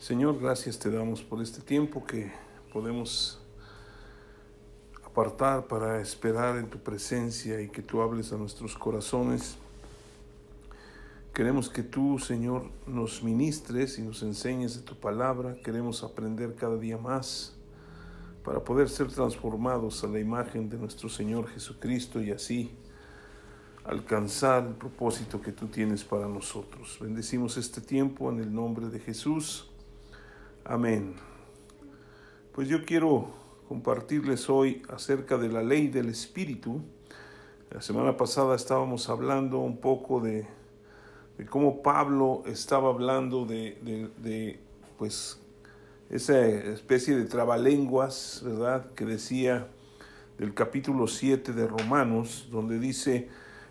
Señor, gracias te damos por este tiempo que podemos apartar para esperar en tu presencia y que tú hables a nuestros corazones. Queremos que tú, Señor, nos ministres y nos enseñes de tu palabra. Queremos aprender cada día más para poder ser transformados a la imagen de nuestro Señor Jesucristo y así alcanzar el propósito que tú tienes para nosotros. Bendecimos este tiempo en el nombre de Jesús. Amén. Pues yo quiero compartirles hoy acerca de la ley del Espíritu. La semana pasada estábamos hablando un poco de, cómo Pablo estaba hablando de, de, pues esa especie de trabalenguas, ¿verdad? Que decía del capítulo 7 de Romanos, donde dice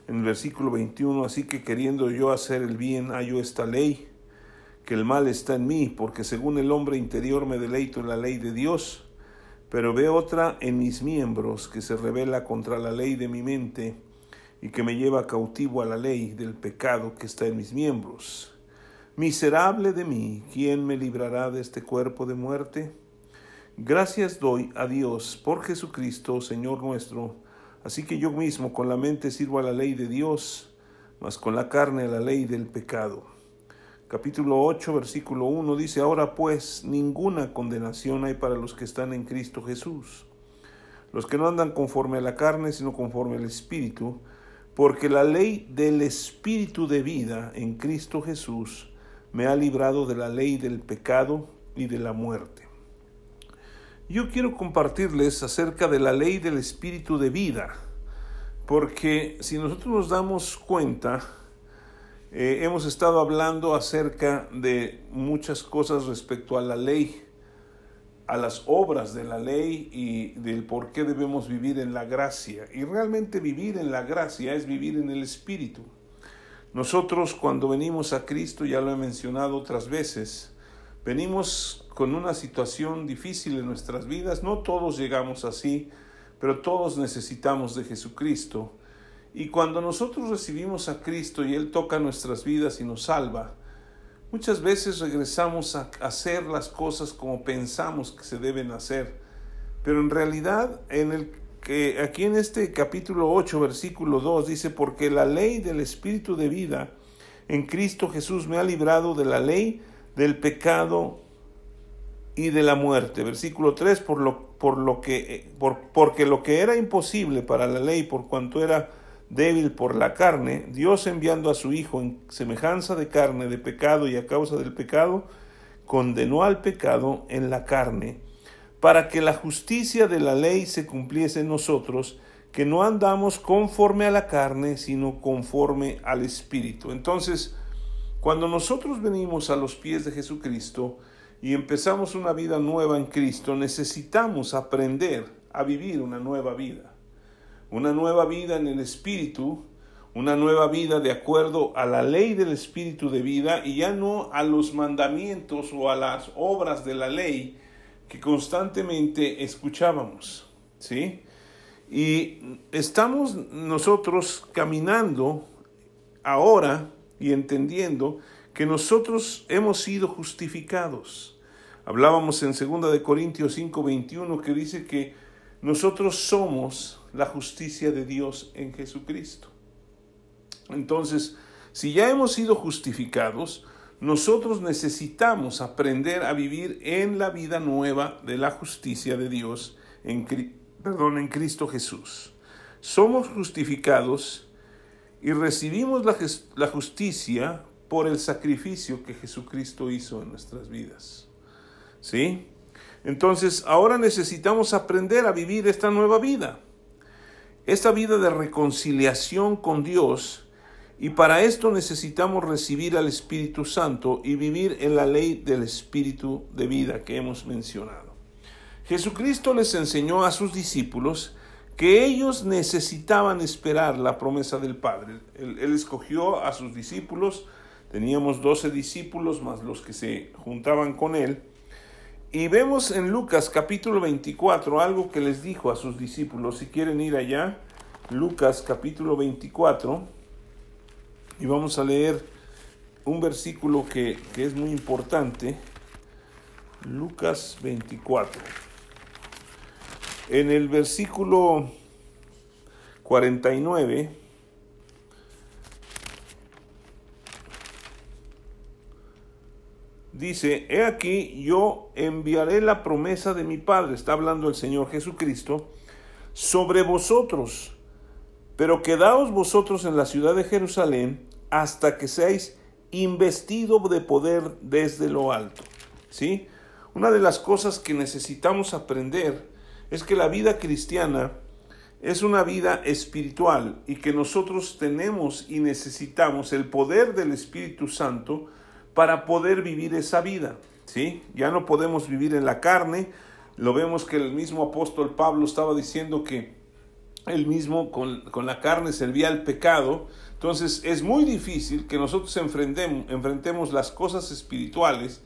en el versículo 21, así que queriendo yo hacer el bien, hallo esta ley que el mal está en mí, porque según el hombre interior me deleito en la ley de Dios, pero veo otra en mis miembros que se revela contra la ley de mi mente y que me lleva cautivo a la ley del pecado que está en mis miembros. Miserable de mí, ¿quién me librará de este cuerpo de muerte? Gracias doy a Dios por Jesucristo, Señor nuestro. Así que yo mismo con la mente sirvo a la ley de Dios, mas con la carne a la ley del pecado capítulo 8, versículo 1 dice, ahora pues ninguna condenación hay para los que están en Cristo Jesús, los que no andan conforme a la carne, sino conforme al Espíritu, porque la ley del Espíritu de vida en Cristo Jesús me ha librado de la ley del pecado y de la muerte. Yo quiero compartirles acerca de la ley del Espíritu de vida, porque si nosotros nos damos cuenta, eh, hemos estado hablando acerca de muchas cosas respecto a la ley, a las obras de la ley y del por qué debemos vivir en la gracia. Y realmente vivir en la gracia es vivir en el Espíritu. Nosotros cuando venimos a Cristo, ya lo he mencionado otras veces, venimos con una situación difícil en nuestras vidas. No todos llegamos así, pero todos necesitamos de Jesucristo. Y cuando nosotros recibimos a Cristo y Él toca nuestras vidas y nos salva, muchas veces regresamos a hacer las cosas como pensamos que se deben hacer. Pero en realidad, en el, que aquí en este capítulo 8, versículo 2, dice, porque la ley del Espíritu de vida en Cristo Jesús me ha librado de la ley del pecado y de la muerte. Versículo 3, por lo, por lo que, eh, por, porque lo que era imposible para la ley, por cuanto era débil por la carne, Dios enviando a su Hijo en semejanza de carne de pecado y a causa del pecado, condenó al pecado en la carne, para que la justicia de la ley se cumpliese en nosotros, que no andamos conforme a la carne, sino conforme al Espíritu. Entonces, cuando nosotros venimos a los pies de Jesucristo y empezamos una vida nueva en Cristo, necesitamos aprender a vivir una nueva vida una nueva vida en el Espíritu, una nueva vida de acuerdo a la ley del Espíritu de vida y ya no a los mandamientos o a las obras de la ley que constantemente escuchábamos. ¿Sí? Y estamos nosotros caminando ahora y entendiendo que nosotros hemos sido justificados. Hablábamos en 2 de Corintios 5:21 que dice que nosotros somos la justicia de Dios en Jesucristo. Entonces, si ya hemos sido justificados, nosotros necesitamos aprender a vivir en la vida nueva de la justicia de Dios en, en Cristo Jesús. Somos justificados y recibimos la, la justicia por el sacrificio que Jesucristo hizo en nuestras vidas. ¿Sí? Entonces, ahora necesitamos aprender a vivir esta nueva vida esta vida de reconciliación con Dios y para esto necesitamos recibir al Espíritu Santo y vivir en la ley del Espíritu de vida que hemos mencionado. Jesucristo les enseñó a sus discípulos que ellos necesitaban esperar la promesa del Padre. Él, escogió a sus discípulos, teníamos doce discípulos más los que se juntaban con él, y vemos en Lucas capítulo 24 algo que les dijo a sus discípulos. Si quieren ir allá, Lucas capítulo 24, y vamos a leer un versículo que, que es muy importante. Lucas 24. En el versículo 49 dice, he aquí yo enviaré la promesa de mi Padre, está hablando el Señor Jesucristo, sobre vosotros, pero quedaos vosotros en la ciudad de Jerusalén hasta que seáis investido de poder desde lo alto. ¿Sí? Una de las cosas que necesitamos aprender es que la vida cristiana es una vida espiritual y que nosotros tenemos y necesitamos el poder del Espíritu Santo para poder vivir esa vida. ¿sí? Ya no podemos vivir en la carne. Lo vemos que el mismo apóstol Pablo estaba diciendo que él mismo con, con la carne servía al pecado. Entonces es muy difícil que nosotros enfrentemos, enfrentemos las cosas espirituales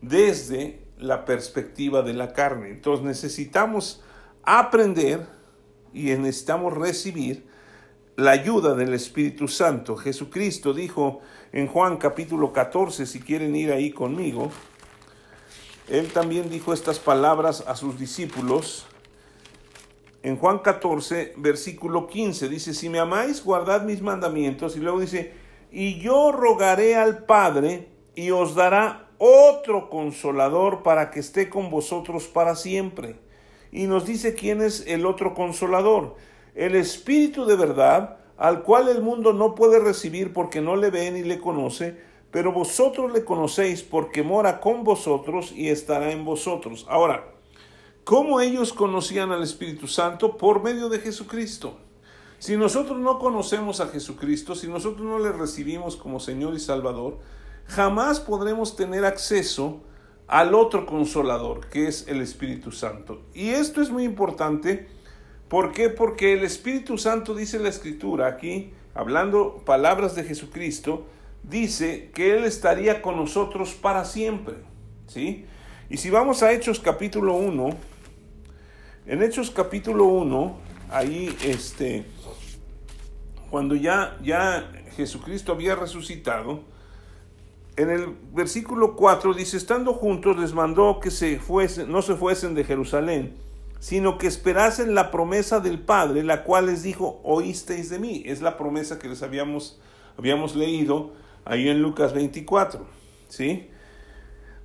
desde la perspectiva de la carne. Entonces necesitamos aprender y necesitamos recibir la ayuda del Espíritu Santo. Jesucristo dijo en Juan capítulo 14, si quieren ir ahí conmigo, él también dijo estas palabras a sus discípulos. En Juan 14, versículo 15, dice, si me amáis, guardad mis mandamientos. Y luego dice, y yo rogaré al Padre y os dará otro consolador para que esté con vosotros para siempre. Y nos dice quién es el otro consolador el Espíritu de verdad, al cual el mundo no puede recibir porque no le ve ni le conoce, pero vosotros le conocéis porque mora con vosotros y estará en vosotros. Ahora, ¿cómo ellos conocían al Espíritu Santo? Por medio de Jesucristo. Si nosotros no conocemos a Jesucristo, si nosotros no le recibimos como Señor y Salvador, jamás podremos tener acceso al otro consolador, que es el Espíritu Santo. Y esto es muy importante ¿Por qué? Porque el Espíritu Santo dice la Escritura aquí, hablando palabras de Jesucristo, dice que Él estaría con nosotros para siempre. ¿sí? Y si vamos a Hechos capítulo 1, en Hechos capítulo 1, ahí este, cuando ya, ya Jesucristo había resucitado, en el versículo 4 dice, estando juntos les mandó que se fuesen, no se fuesen de Jerusalén, sino que esperasen la promesa del Padre, la cual les dijo, oísteis de mí. Es la promesa que les habíamos, habíamos leído ahí en Lucas 24. ¿Sí?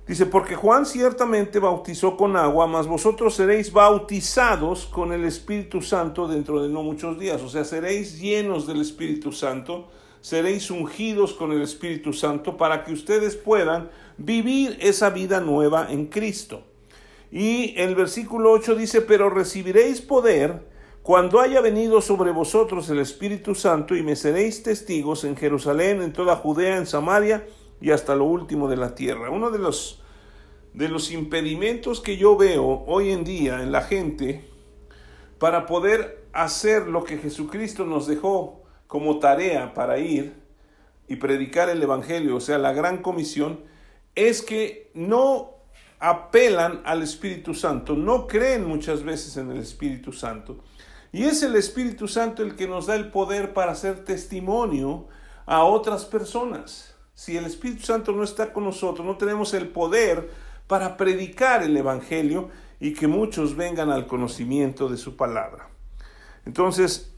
Dice, porque Juan ciertamente bautizó con agua, mas vosotros seréis bautizados con el Espíritu Santo dentro de no muchos días. O sea, seréis llenos del Espíritu Santo, seréis ungidos con el Espíritu Santo para que ustedes puedan vivir esa vida nueva en Cristo. Y el versículo 8 dice, pero recibiréis poder cuando haya venido sobre vosotros el Espíritu Santo y me seréis testigos en Jerusalén, en toda Judea, en Samaria y hasta lo último de la tierra. Uno de los, de los impedimentos que yo veo hoy en día en la gente para poder hacer lo que Jesucristo nos dejó como tarea para ir y predicar el Evangelio, o sea, la gran comisión, es que no apelan al Espíritu Santo, no creen muchas veces en el Espíritu Santo. Y es el Espíritu Santo el que nos da el poder para hacer testimonio a otras personas. Si el Espíritu Santo no está con nosotros, no tenemos el poder para predicar el Evangelio y que muchos vengan al conocimiento de su palabra. Entonces,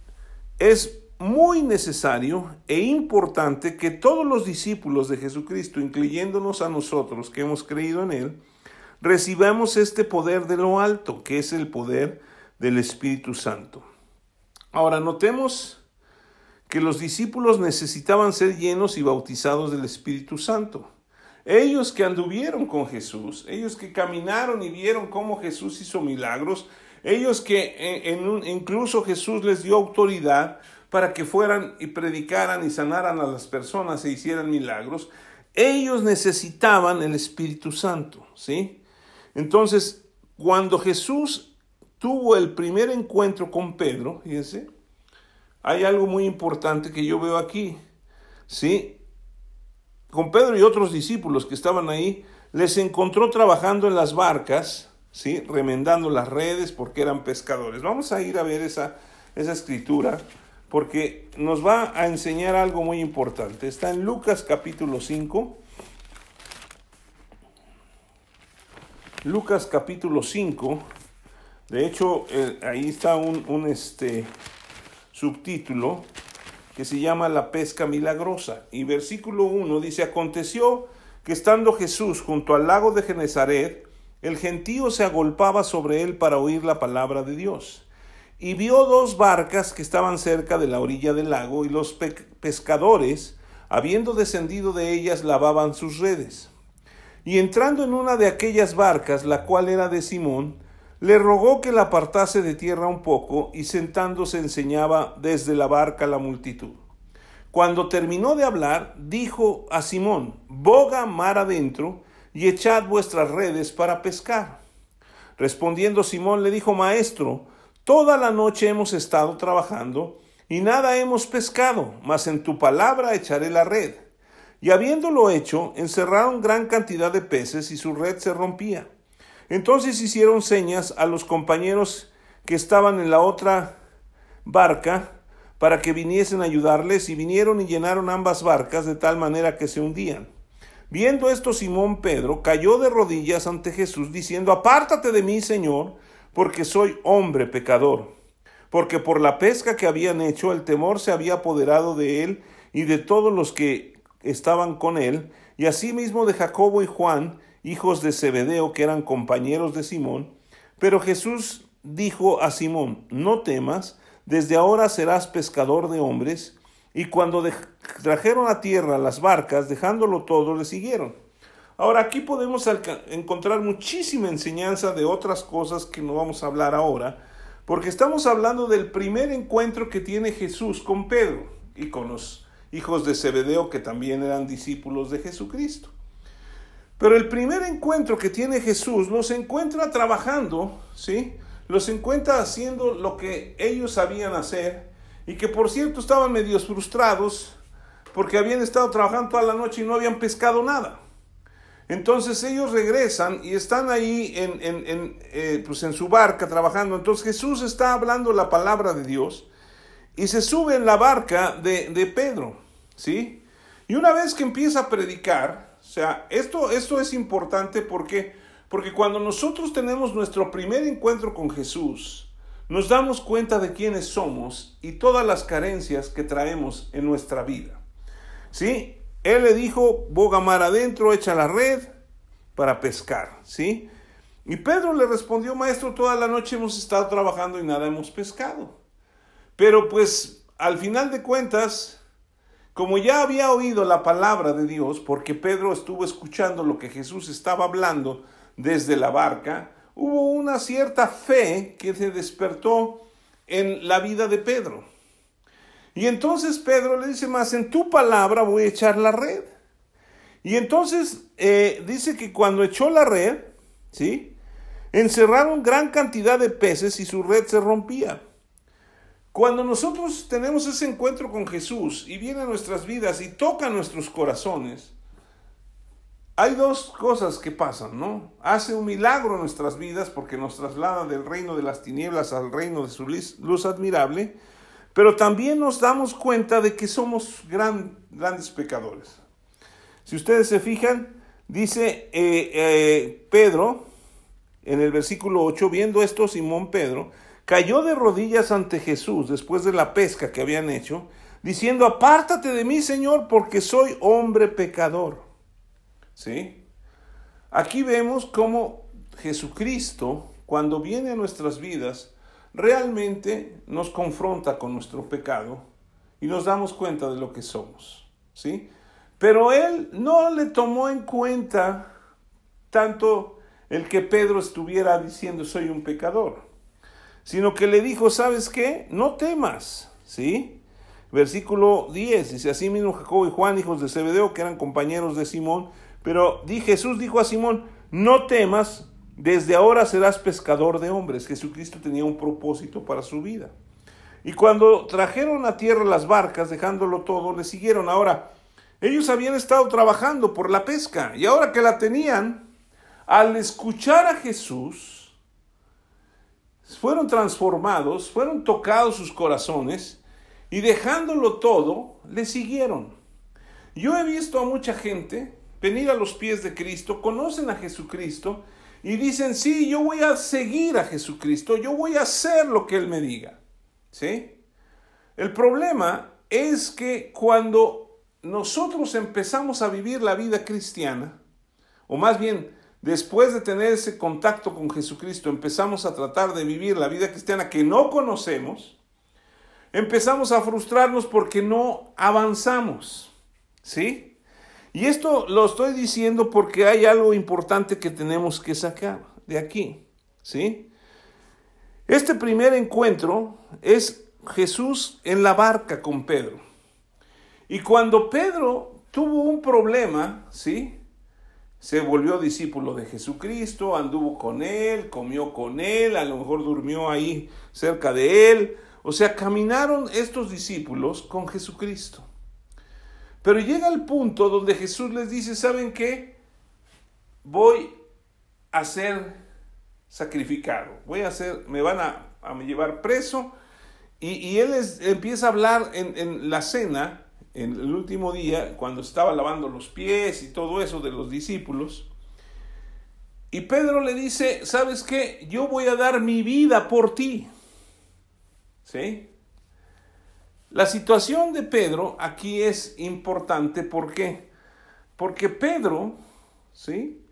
es muy necesario e importante que todos los discípulos de Jesucristo, incluyéndonos a nosotros que hemos creído en Él, recibamos este poder de lo alto, que es el poder del Espíritu Santo. Ahora, notemos que los discípulos necesitaban ser llenos y bautizados del Espíritu Santo. Ellos que anduvieron con Jesús, ellos que caminaron y vieron cómo Jesús hizo milagros, ellos que eh, incluso Jesús les dio autoridad para que fueran y predicaran y sanaran a las personas e hicieran milagros, ellos necesitaban el Espíritu Santo, ¿sí? Entonces, cuando Jesús tuvo el primer encuentro con Pedro, fíjense, hay algo muy importante que yo veo aquí, ¿sí? Con Pedro y otros discípulos que estaban ahí, les encontró trabajando en las barcas, ¿sí? Remendando las redes porque eran pescadores. Vamos a ir a ver esa, esa escritura porque nos va a enseñar algo muy importante. Está en Lucas capítulo 5. Lucas capítulo 5. De hecho, eh, ahí está un, este, subtítulo que se llama La pesca milagrosa. Y versículo 1 dice, aconteció que estando Jesús junto al lago de Genezaret, el gentío se agolpaba sobre él para oír la palabra de Dios. Y vio dos barcas que estaban cerca de la orilla del lago, y los pescadores, habiendo descendido de ellas, lavaban sus redes. Y entrando en una de aquellas barcas, la cual era de Simón, le rogó que la apartase de tierra un poco, y sentándose enseñaba desde la barca la multitud. Cuando terminó de hablar, dijo a Simón, boga mar adentro, y echad vuestras redes para pescar. Respondiendo Simón le dijo, Maestro, toda la noche hemos estado trabajando, y nada hemos pescado, mas en tu palabra echaré la red. Y habiéndolo hecho, encerraron gran cantidad de peces, y su red se rompía. Entonces hicieron señas a los compañeros que estaban en la otra barca para que viniesen a ayudarles y vinieron y llenaron ambas barcas de tal manera que se hundían. Viendo esto Simón Pedro cayó de rodillas ante Jesús diciendo, Apártate de mí, Señor, porque soy hombre pecador. Porque por la pesca que habían hecho el temor se había apoderado de él y de todos los que estaban con él, y asimismo de Jacobo y Juan, hijos de Zebedeo, que eran compañeros de Simón. Pero Jesús dijo a Simón, no temas, desde ahora serás pescador de hombres. Y cuando trajeron a tierra las barcas, dejándolo todo, le siguieron. Ahora aquí podemos encontrar muchísima enseñanza de otras cosas que no vamos a hablar ahora, porque estamos hablando del primer encuentro que tiene Jesús con Pedro y con los hijos de Zebedeo que también eran discípulos de Jesucristo. Pero el primer encuentro que tiene Jesús los encuentra trabajando, ¿sí? Los encuentra haciendo lo que ellos sabían hacer y que por cierto estaban medios frustrados porque habían estado trabajando toda la noche y no habían pescado nada. Entonces ellos regresan y están ahí en, en, eh, pues en su barca trabajando. Entonces Jesús está hablando la palabra de Dios y se sube en la barca de, de Pedro, ¿sí? Y una vez que empieza a predicar, o sea, esto, esto es importante porque, porque cuando nosotros tenemos nuestro primer encuentro con Jesús, nos damos cuenta de quiénes somos y todas las carencias que traemos en nuestra vida. ¿Sí? Él le dijo, boga mar adentro, echa la red para pescar, ¿sí? Y Pedro le respondió, maestro, toda la noche hemos estado trabajando y nada hemos pescado. Pero pues al final de cuentas, como ya había oído la palabra de Dios, porque Pedro estuvo escuchando lo que Jesús estaba hablando desde la barca, hubo una cierta fe que se despertó en la vida de Pedro. Y entonces Pedro le dice más, en tu palabra voy a echar la red. Y entonces eh, dice que cuando echó la red, ¿sí? Encerraron gran cantidad de peces y su red se rompía. Cuando nosotros tenemos ese encuentro con Jesús y viene a nuestras vidas y toca nuestros corazones, hay dos cosas que pasan, ¿no? Hace un milagro en nuestras vidas porque nos traslada del reino de las tinieblas al reino de su luz admirable, pero también nos damos cuenta de que somos grandes pecadores. Si ustedes se fijan, dice eh, eh, Pedro, en el versículo 8, viendo esto Simón Pedro, cayó de rodillas ante Jesús después de la pesca que habían hecho, diciendo, apártate de mí, Señor, porque soy hombre pecador. ¿Sí? Aquí vemos cómo Jesucristo, cuando viene a nuestras vidas, realmente nos confronta con nuestro pecado y nos damos cuenta de lo que somos. ¿Sí? Pero él no le tomó en cuenta tanto el que Pedro estuviera diciendo soy un pecador sino que le dijo, ¿sabes qué? No temas, ¿sí? Versículo 10, dice, así mismo Jacobo y Juan, hijos de Zebedeo, que eran compañeros de Simón, pero di, Jesús dijo a Simón, no temas, desde ahora serás pescador de hombres. Jesucristo tenía un propósito para su vida. Y cuando trajeron a tierra las barcas, dejándolo todo, le siguieron. Ahora, ellos habían estado trabajando por la pesca y ahora que la tenían, al escuchar a Jesús, fueron transformados, fueron tocados sus corazones y dejándolo todo, le siguieron. Yo he visto a mucha gente venir a los pies de Cristo, conocen a Jesucristo y dicen, sí, yo voy a seguir a Jesucristo, yo voy a hacer lo que Él me diga. ¿Sí? El problema es que cuando nosotros empezamos a vivir la vida cristiana, o más bien después de tener ese contacto con Jesucristo, empezamos a tratar de vivir la vida cristiana que no conocemos, empezamos a frustrarnos porque no avanzamos. ¿Sí? Y esto lo estoy diciendo porque hay algo importante que tenemos que sacar de aquí. ¿Sí? Este primer encuentro es Jesús en la barca con Pedro. Y cuando Pedro tuvo un problema, ¿sí? Se volvió discípulo de Jesucristo, anduvo con él, comió con él, a lo mejor durmió ahí cerca de él. O sea, caminaron estos discípulos con Jesucristo. Pero llega el punto donde Jesús les dice, ¿saben qué? Voy a ser sacrificado, voy a ser, me van a, llevar preso y, él empieza a hablar en, la cena, en el último día, cuando estaba lavando los pies y todo eso de los discípulos. Y Pedro le dice, ¿sabes qué? Yo voy a dar mi vida por ti. ¿Sí? La situación de Pedro aquí es importante, ¿por qué? Porque Pedro, ¿sí?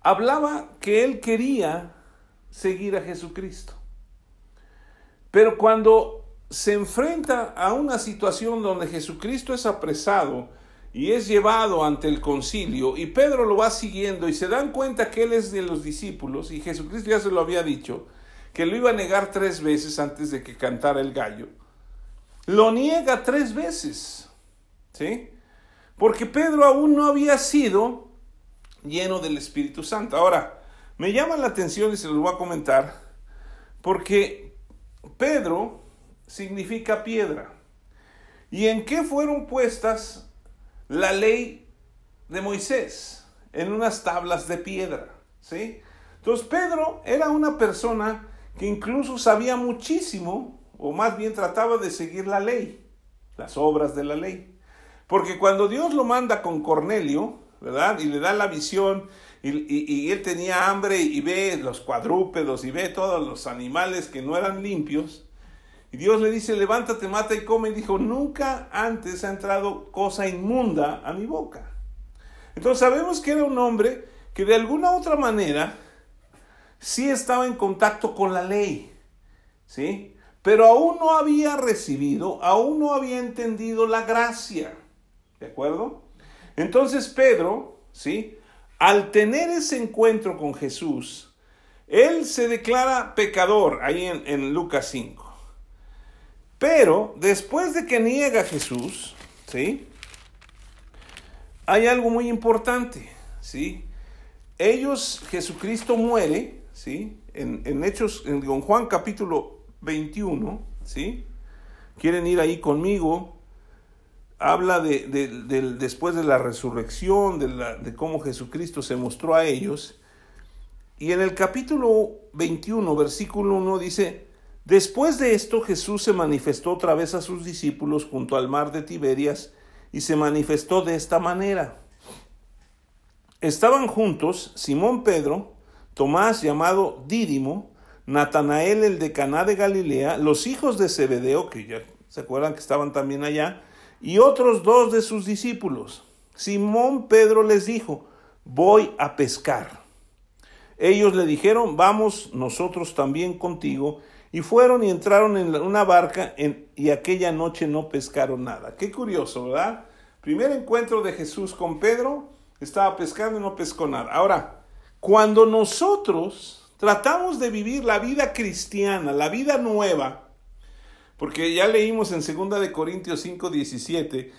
Hablaba que él quería seguir a Jesucristo. Pero cuando se enfrenta a una situación donde Jesucristo es apresado y es llevado ante el concilio y Pedro lo va siguiendo y se dan cuenta que él es de los discípulos y Jesucristo ya se lo había dicho, que lo iba a negar tres veces antes de que cantara el gallo. Lo niega tres veces, ¿sí? Porque Pedro aún no había sido lleno del Espíritu Santo. Ahora, me llama la atención y se los voy a comentar, porque Pedro significa piedra. ¿Y en qué fueron puestas la ley de Moisés? En unas tablas de piedra, ¿sí? Entonces Pedro era una persona que incluso sabía muchísimo, o más bien trataba de seguir la ley, las obras de la ley. Porque cuando Dios lo manda con Cornelio, ¿verdad? Y le da la visión, y, y, él tenía hambre y ve los cuadrúpedos y ve todos los animales que no eran limpios, y Dios le dice, levántate, mata y come. Y dijo, nunca antes ha entrado cosa inmunda a mi boca. Entonces sabemos que era un hombre que de alguna otra manera sí estaba en contacto con la ley. ¿Sí? Pero aún no había recibido, aún no había entendido la gracia. ¿De acuerdo? Entonces Pedro, ¿sí? Al tener ese encuentro con Jesús, él se declara pecador ahí en, en Lucas 5. Pero después de que niega Jesús, ¿sí? Hay algo muy importante, ¿sí? Ellos, Jesucristo muere, ¿sí? En, Hechos, en, Juan capítulo 21, ¿sí? Quieren ir ahí conmigo. Habla de, después de la resurrección, de, la, de cómo Jesucristo se mostró a ellos. Y en el capítulo 21, versículo 1 dice, Después de esto Jesús se manifestó otra vez a sus discípulos junto al mar de Tiberias y se manifestó de esta manera. Estaban juntos Simón Pedro, Tomás llamado Dídimo, Natanael el de Caná de Galilea, los hijos de Zebedeo, que ya se acuerdan que estaban también allá, y otros dos de sus discípulos. Simón Pedro les dijo, voy a pescar. Ellos le dijeron, vamos nosotros también contigo. Y fueron y entraron en una barca y aquella noche no pescaron nada. Qué curioso, ¿verdad? Primer encuentro de Jesús con Pedro, estaba pescando y no pescó nada. Ahora, cuando nosotros tratamos de vivir la vida cristiana, la vida nueva, porque ya leímos en 2 de Corintios 5, 17,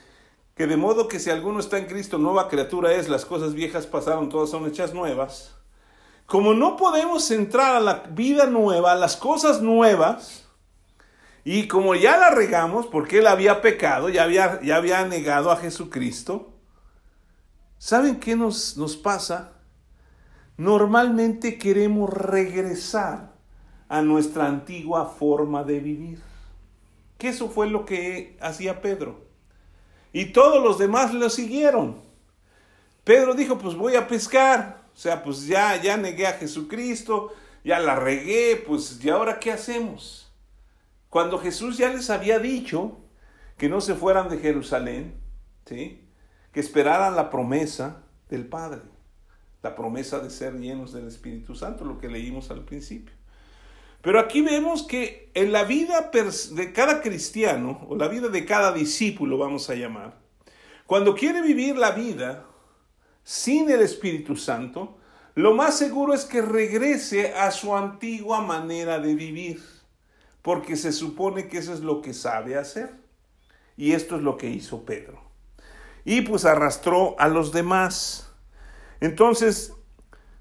que de modo que si alguno está en Cristo, nueva criatura es, las cosas viejas pasaron, todas son hechas nuevas. Como no podemos entrar a la vida nueva, a las cosas nuevas, y como ya la regamos, porque él había pecado, ya había, ya había negado a Jesucristo, ¿saben qué nos, nos pasa? Normalmente queremos regresar a nuestra antigua forma de vivir. Que eso fue lo que hacía Pedro. Y todos los demás lo siguieron. Pedro dijo, pues voy a pescar. O sea, pues ya, ya negué a Jesucristo, ya la regué, pues ¿y ahora qué hacemos? Cuando Jesús ya les había dicho que no se fueran de Jerusalén, ¿sí? que esperaran la promesa del Padre, la promesa de ser llenos del Espíritu Santo, lo que leímos al principio. Pero aquí vemos que en la vida de cada cristiano, o la vida de cada discípulo, vamos a llamar, cuando quiere vivir la vida sin el Espíritu Santo, lo más seguro es que regrese a su antigua manera de vivir, porque se supone que eso es lo que sabe hacer. Y esto es lo que hizo Pedro. Y pues arrastró a los demás. Entonces,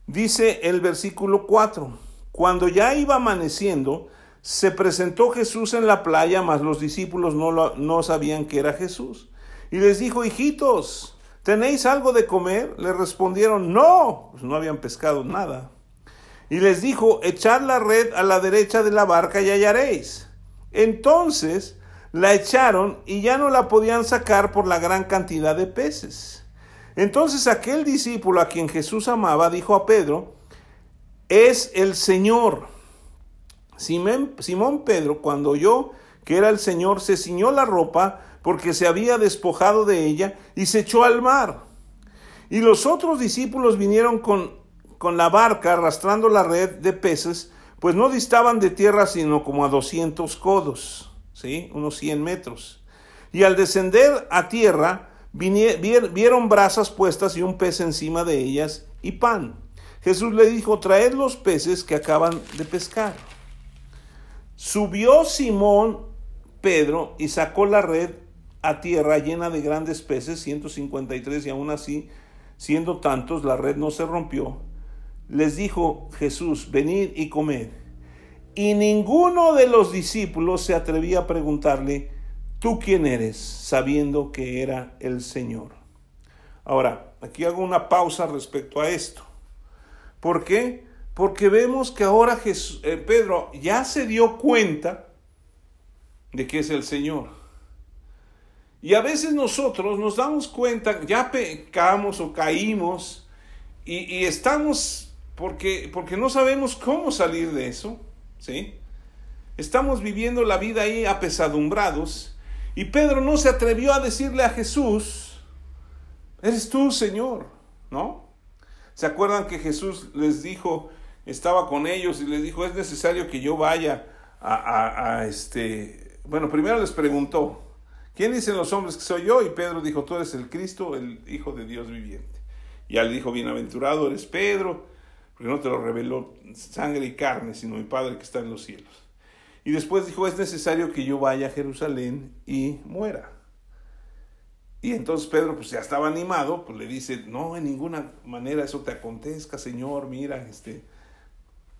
dice el versículo 4, cuando ya iba amaneciendo, se presentó Jesús en la playa, mas los discípulos no, no sabían que era Jesús. Y les dijo, hijitos, ¿tenéis algo de comer? Le respondieron, no, pues no habían pescado nada. Y les dijo, echad la red a la derecha de la barca y hallaréis. Entonces la echaron y ya no la podían sacar por la gran cantidad de peces. Entonces aquel discípulo a quien Jesús amaba dijo a Pedro, es el Señor. Simón, Pedro, cuando oyó que era el Señor, se ciñó la ropa porque se había despojado de ella y se echó al mar. Y los otros discípulos vinieron con, con la barca arrastrando la red de peces, pues no distaban de tierra sino como a doscientos codos. ¿sí? unos 100 metros. Y al descender a tierra, vieron brasas puestas y un pez encima de ellas y pan. Jesús le dijo, traed los peces que acaban de pescar. Subió Simón Pedro y sacó la red a tierra llena de grandes peces, 153, y aún así, siendo tantos, la red no se rompió. Les dijo Jesús, venid y comed. Y ninguno de los discípulos se atrevía a preguntarle, ¿tú quién eres? sabiendo que era el Señor. Ahora, aquí hago una pausa respecto a esto. ¿Por qué? Porque vemos que ahora eh, Pedro ya se dio cuenta de que es el Señor. Y a veces nosotros nos damos cuenta, ya pecamos o caímos y, y estamos porque, porque no sabemos cómo salir de eso. ¿sí? Estamos viviendo la vida ahí apesadumbrados y Pedro no se atrevió a decirle a Jesús, eres tú, Señor, ¿no? ¿Se acuerdan que Jesús les dijo, estaba con ellos y les dijo, es necesario que yo vaya a, a este, bueno, primero les preguntó, ¿quién dicen los hombres que soy yo? Y Pedro dijo, tú eres el Cristo, el Hijo de Dios viviente. Y él dijo, bienaventurado eres Pedro, porque no te lo reveló sangre y carne, sino mi Padre que está en los cielos. Y después dijo, es necesario que yo vaya a Jerusalén y muera. Y entonces Pedro, pues ya estaba animado, pues le dice, no, en ninguna manera eso te acontezca, Señor, mira, este,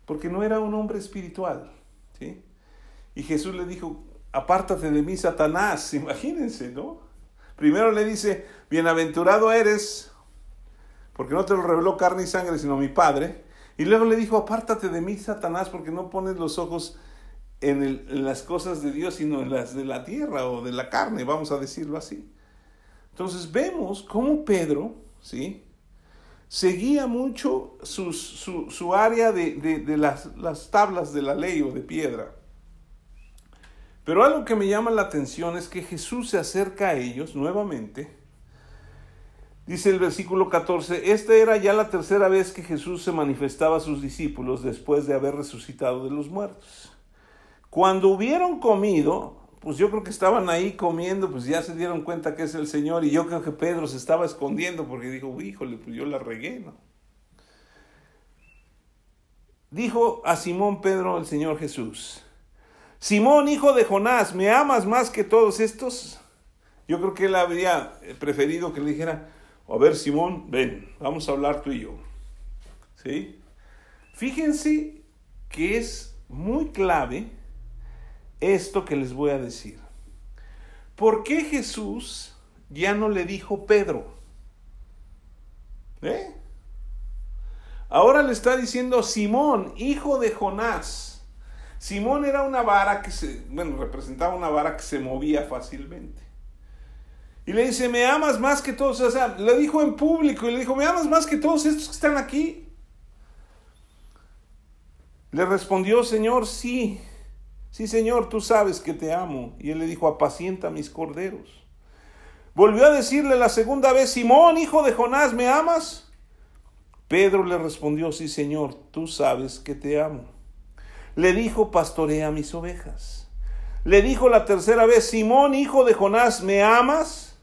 porque no era un hombre espiritual, ¿sí? Y Jesús le dijo, apártate de mí, Satanás, imagínense, ¿no? Primero le dice, bienaventurado eres, porque no te lo reveló carne y sangre, sino mi Padre. Y luego le dijo, apártate de mí, Satanás, porque no pones los ojos en, las cosas de Dios, sino en las de la tierra o de la carne, vamos a decirlo así. Entonces vemos cómo Pedro, ¿sí? Seguía mucho su, área de, las tablas de la ley o de piedra. Pero algo que me llama la atención es que Jesús se acerca a ellos nuevamente Dice el versículo 14, esta era ya la tercera vez que Jesús se manifestaba a sus discípulos después de haber resucitado de los muertos. Cuando hubieron comido, pues yo creo que estaban ahí comiendo, pues ya se dieron cuenta que es el Señor y yo creo que Pedro se estaba escondiendo porque dijo, híjole, pues yo la regué. Dijo a Simón Pedro el Señor Jesús, Simón, hijo de Jonás, ¿me amas más que todos estos? Yo creo que él habría preferido que le dijera, a ver, Simón, ven, vamos a hablar tú y yo. ¿Sí? Fíjense que es muy clave esto que les voy a decir. ¿Por qué Jesús ya no le dijo Pedro? ¿Eh? Ahora le está diciendo Simón, hijo de Jonás. Simón era una vara que se, bueno, representaba una vara que se movía fácilmente. Y le dice, ¿me amas más que todos? O sea, le dijo en público y le dijo, ¿me amas más que todos estos que están aquí? Le respondió, Señor, sí, sí, Señor, tú sabes que te amo. Y él le dijo, apacienta mis corderos. Volvió a decirle la segunda vez, Simón, hijo de Jonás, ¿me amas? Pedro le respondió, sí, Señor, tú sabes que te amo. Le dijo, pastorea mis ovejas. Le dijo la tercera vez, Simón, hijo de Jonás, ¿me amas?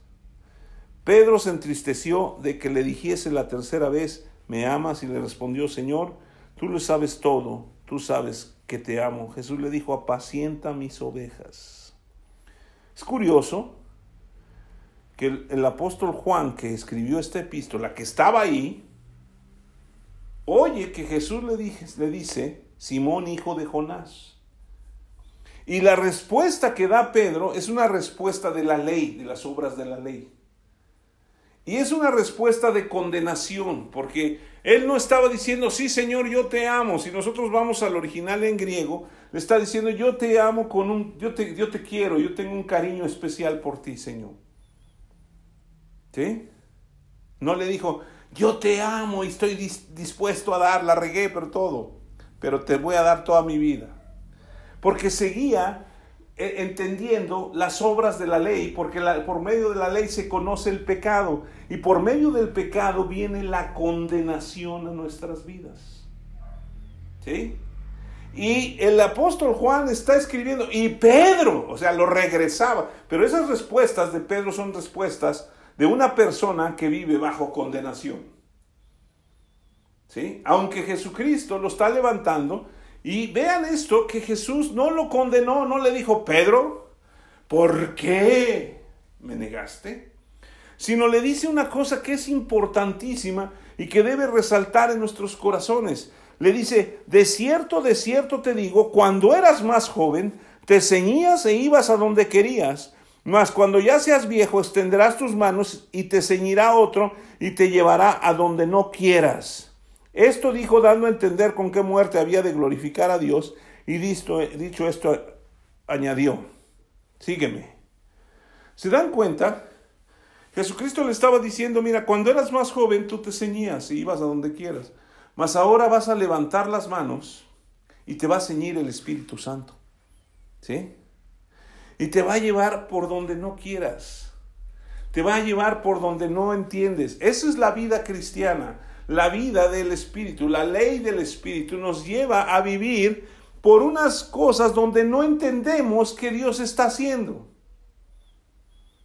Pedro se entristeció de que le dijese la tercera vez, ¿me amas? Y le respondió, Señor, tú lo sabes todo, tú sabes que te amo. Jesús le dijo, apacienta mis ovejas. Es curioso que el, apóstol Juan, que escribió esta epístola, que estaba ahí, oye que Jesús le, le dice, Simón, hijo de Jonás. Y la respuesta que da Pedro es una respuesta de la ley, de las obras de la ley. Y es una respuesta de condenación, porque él no estaba diciendo, sí Señor, yo te amo. Si nosotros vamos al original en griego, le está diciendo, yo te amo con un, yo te, yo te quiero, yo tengo un cariño especial por ti, Señor. ¿Sí? No le dijo, yo te amo y estoy dispuesto a dar, la regué, pero todo, pero te voy a dar toda mi vida. Porque seguía e, entendiendo las obras de la ley, porque por medio de la ley se conoce el pecado y por medio del pecado viene la condenación a nuestras vidas. ¿Sí? Y el apóstol Juan está escribiendo, y Pedro, o sea, lo regresaba, pero esas respuestas de Pedro son respuestas de una persona que vive bajo condenación. ¿Sí? Aunque Jesucristo lo está levantando, y vean esto, que Jesús no lo condenó, no le dijo, Pedro, ¿por qué me negaste? Sino le dice una cosa que es importantísima y que debe resaltar en nuestros corazones. Le dice, de cierto, de cierto te digo, cuando eras más joven, te ceñías e ibas a donde querías, mas cuando ya seas viejo, extenderás tus manos y te ceñirá otro y te llevará a donde no quieras. Esto dijo dando a entender con qué muerte había de glorificar a Dios y dicho, dicho esto añadió, sígueme. ¿Se dan cuenta? Jesucristo le estaba diciendo, mira, cuando eras más joven tú te ceñías y ibas a donde quieras, mas ahora vas a levantar las manos y te va a ceñir el Espíritu Santo. ¿Sí? Y te va a llevar por donde no quieras. Te va a llevar por donde no entiendes. Esa es la vida cristiana la vida del Espíritu, la ley del Espíritu nos lleva a vivir por unas cosas donde no entendemos que Dios está haciendo.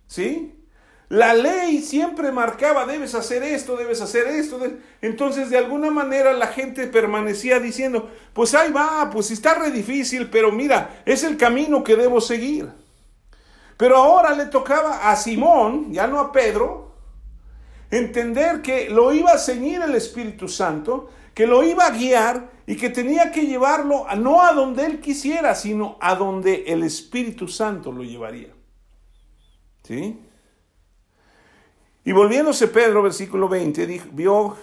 ¿Sí? La ley siempre marcaba, debes hacer esto, debes hacer esto. Entonces, de alguna manera la gente permanecía diciendo, pues ahí va, pues está re difícil, pero mira, es el camino que debo seguir. Pero ahora le tocaba a Simón, ya no a Pedro, entender que lo iba a ceñir el Espíritu Santo, que lo iba a guiar y que tenía que llevarlo no a donde él quisiera, sino a donde el Espíritu Santo lo llevaría. ¿Sí? Y volviéndose Pedro, versículo 20, vio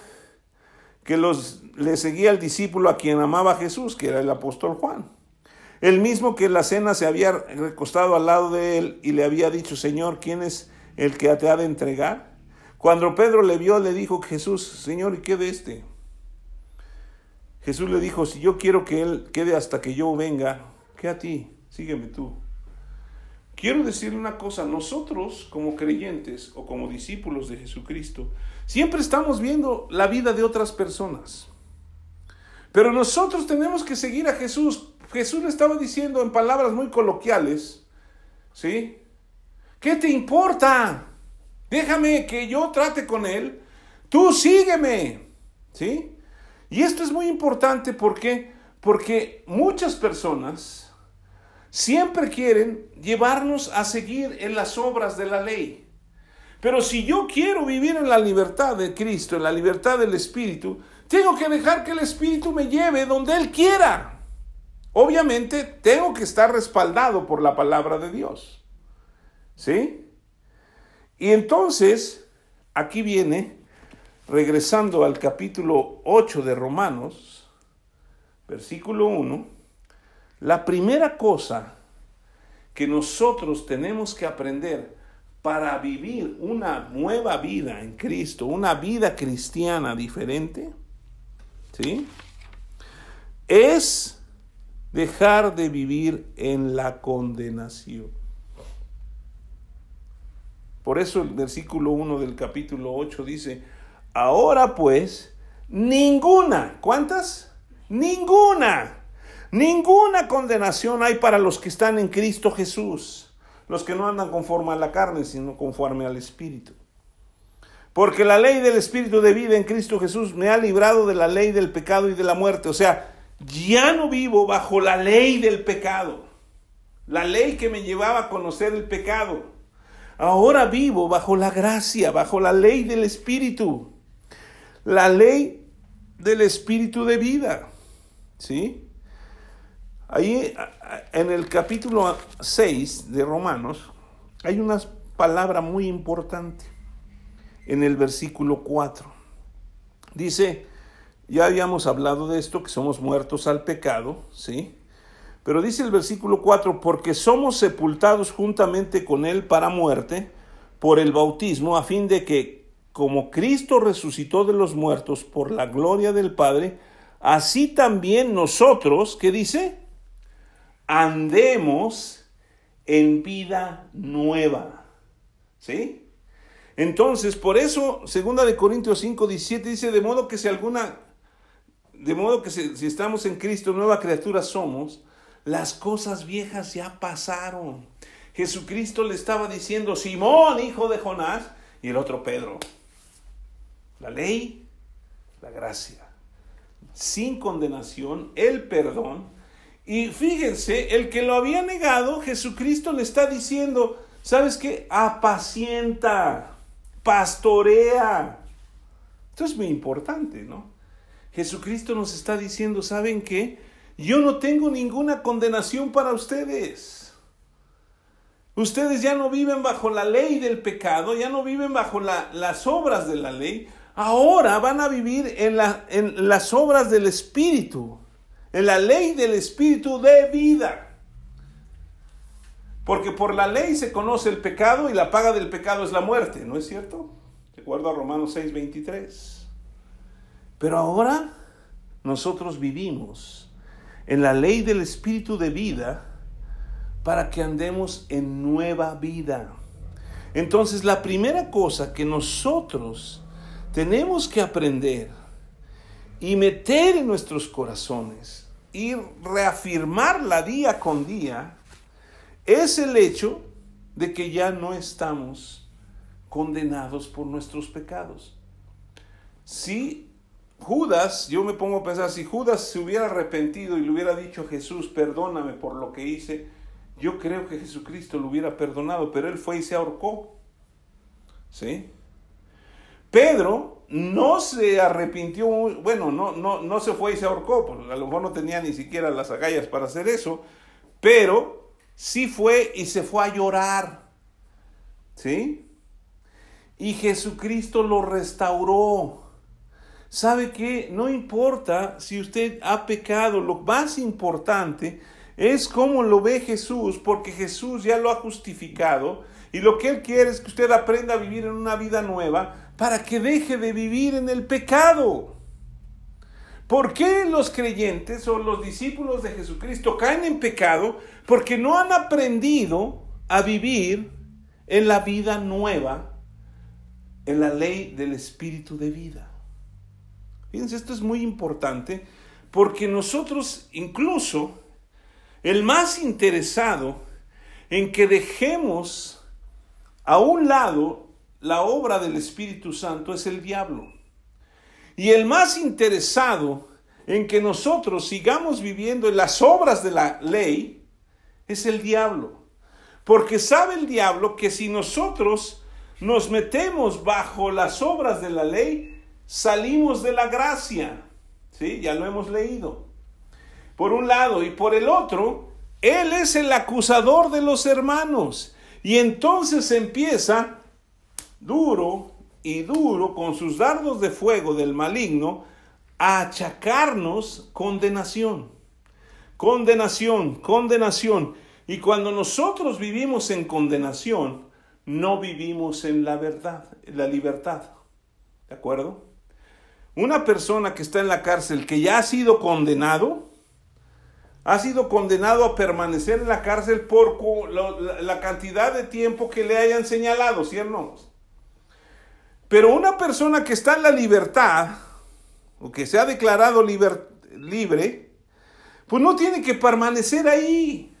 que los, le seguía el discípulo a quien amaba Jesús, que era el apóstol Juan. El mismo que en la cena se había recostado al lado de él y le había dicho, Señor, ¿quién es el que te ha de entregar? Cuando Pedro le vio, le dijo Jesús, Señor, ¿y qué de este? Jesús le dijo, si yo quiero que él quede hasta que yo venga, ¿qué a ti? Sígueme tú. Quiero decirle una cosa, nosotros como creyentes o como discípulos de Jesucristo, siempre estamos viendo la vida de otras personas. Pero nosotros tenemos que seguir a Jesús. Jesús le estaba diciendo en palabras muy coloquiales, ¿sí? ¿Qué te importa? Déjame que yo trate con él. Tú sígueme. ¿Sí? Y esto es muy importante porque porque muchas personas siempre quieren llevarnos a seguir en las obras de la ley. Pero si yo quiero vivir en la libertad de Cristo, en la libertad del Espíritu, tengo que dejar que el Espíritu me lleve donde Él quiera. Obviamente tengo que estar respaldado por la palabra de Dios. ¿Sí? Y entonces, aquí viene, regresando al capítulo 8 de Romanos, versículo 1, la primera cosa que nosotros tenemos que aprender para vivir una nueva vida en Cristo, una vida cristiana diferente, ¿sí? Es dejar de vivir en la condenación. Por eso el versículo 1 del capítulo 8 dice, ahora pues, ninguna, ¿cuántas? Ninguna, ninguna condenación hay para los que están en Cristo Jesús los que no andan conforme a la carne, sino conforme al Espíritu. Porque la ley del Espíritu de vida en Cristo Jesús me ha librado de la ley del pecado y de la muerte. O sea, ya no vivo bajo la ley del pecado, la ley que me llevaba a conocer el pecado. Ahora vivo bajo la gracia, bajo la ley del Espíritu, la ley del Espíritu de vida. ¿Sí? Ahí en el capítulo 6 de Romanos hay una palabra muy importante en el versículo 4. Dice, ya habíamos hablado de esto, que somos muertos al pecado, ¿sí? Pero dice el versículo 4, porque somos sepultados juntamente con Él para muerte por el bautismo, a fin de que, como Cristo resucitó de los muertos por la gloria del Padre, así también nosotros, ¿qué dice? andemos en vida nueva. ¿Sí? Entonces, por eso, segunda de Corintios 5, 17 dice, de modo que si alguna, de modo que si, si estamos en Cristo, nueva criatura somos, las cosas viejas ya pasaron. Jesucristo le estaba diciendo, Simón, hijo de Jonás, y el otro Pedro. La ley, la gracia. Sin condenación, el perdón y fíjense, el que lo había negado, Jesucristo le está diciendo, ¿sabes qué? Apacienta, pastorea. Esto es muy importante, ¿no? Jesucristo nos está diciendo, ¿saben qué? Yo no tengo ninguna condenación para ustedes. Ustedes ya no viven bajo la ley del pecado, ya no viven bajo las obras de la ley. Ahora van a vivir en, en las obras del Espíritu en la ley del Espíritu de vida. Porque por la ley se conoce el pecado y la paga del pecado es la muerte, ¿no es cierto? De acuerdo a Romanos 6:23. Pero ahora nosotros vivimos en la ley del Espíritu de vida para que andemos en nueva vida. Entonces la primera cosa que nosotros tenemos que aprender y meter en nuestros corazones y reafirmarla día con día es el hecho de que ya no estamos condenados por nuestros pecados. Judas, yo me pongo a pensar, si Judas se hubiera arrepentido y le hubiera dicho Jesús, perdóname por lo que hice, yo creo que Jesucristo lo hubiera perdonado, pero él fue y se ahorcó. ¿Sí? Pedro no se arrepintió, bueno, no, no, no se fue y se ahorcó, porque a lo mejor no tenía ni siquiera las agallas para hacer eso, pero sí fue y se fue a llorar. ¿Sí? Y Jesucristo lo restauró. ¿Sabe qué? No importa si usted ha pecado, lo más importante es cómo lo ve Jesús, porque Jesús ya lo ha justificado y lo que Él quiere es que usted aprenda a vivir en una vida nueva para que deje de vivir en el pecado. ¿Por qué los creyentes o los discípulos de Jesucristo caen en pecado? Porque no han aprendido a vivir en la vida nueva, en la ley del espíritu de vida. Fíjense, esto es muy importante porque nosotros incluso, el más interesado en que dejemos a un lado la obra del Espíritu Santo es el diablo. Y el más interesado en que nosotros sigamos viviendo en las obras de la ley es el diablo. Porque sabe el diablo que si nosotros nos metemos bajo las obras de la ley, salimos de la gracia. ¿Sí? Ya lo hemos leído. Por un lado y por el otro, Él es el acusador de los hermanos. Y entonces empieza duro y duro con sus dardos de fuego del maligno a achacarnos condenación. Condenación, condenación. Y cuando nosotros vivimos en condenación, no vivimos en la verdad, en la libertad. ¿De acuerdo? Una persona que está en la cárcel que ya ha sido condenado, ha sido condenado a permanecer en la cárcel por la cantidad de tiempo que le hayan señalado, ¿sí o no? Pero una persona que está en la libertad, o que se ha declarado libre, pues no tiene que permanecer ahí.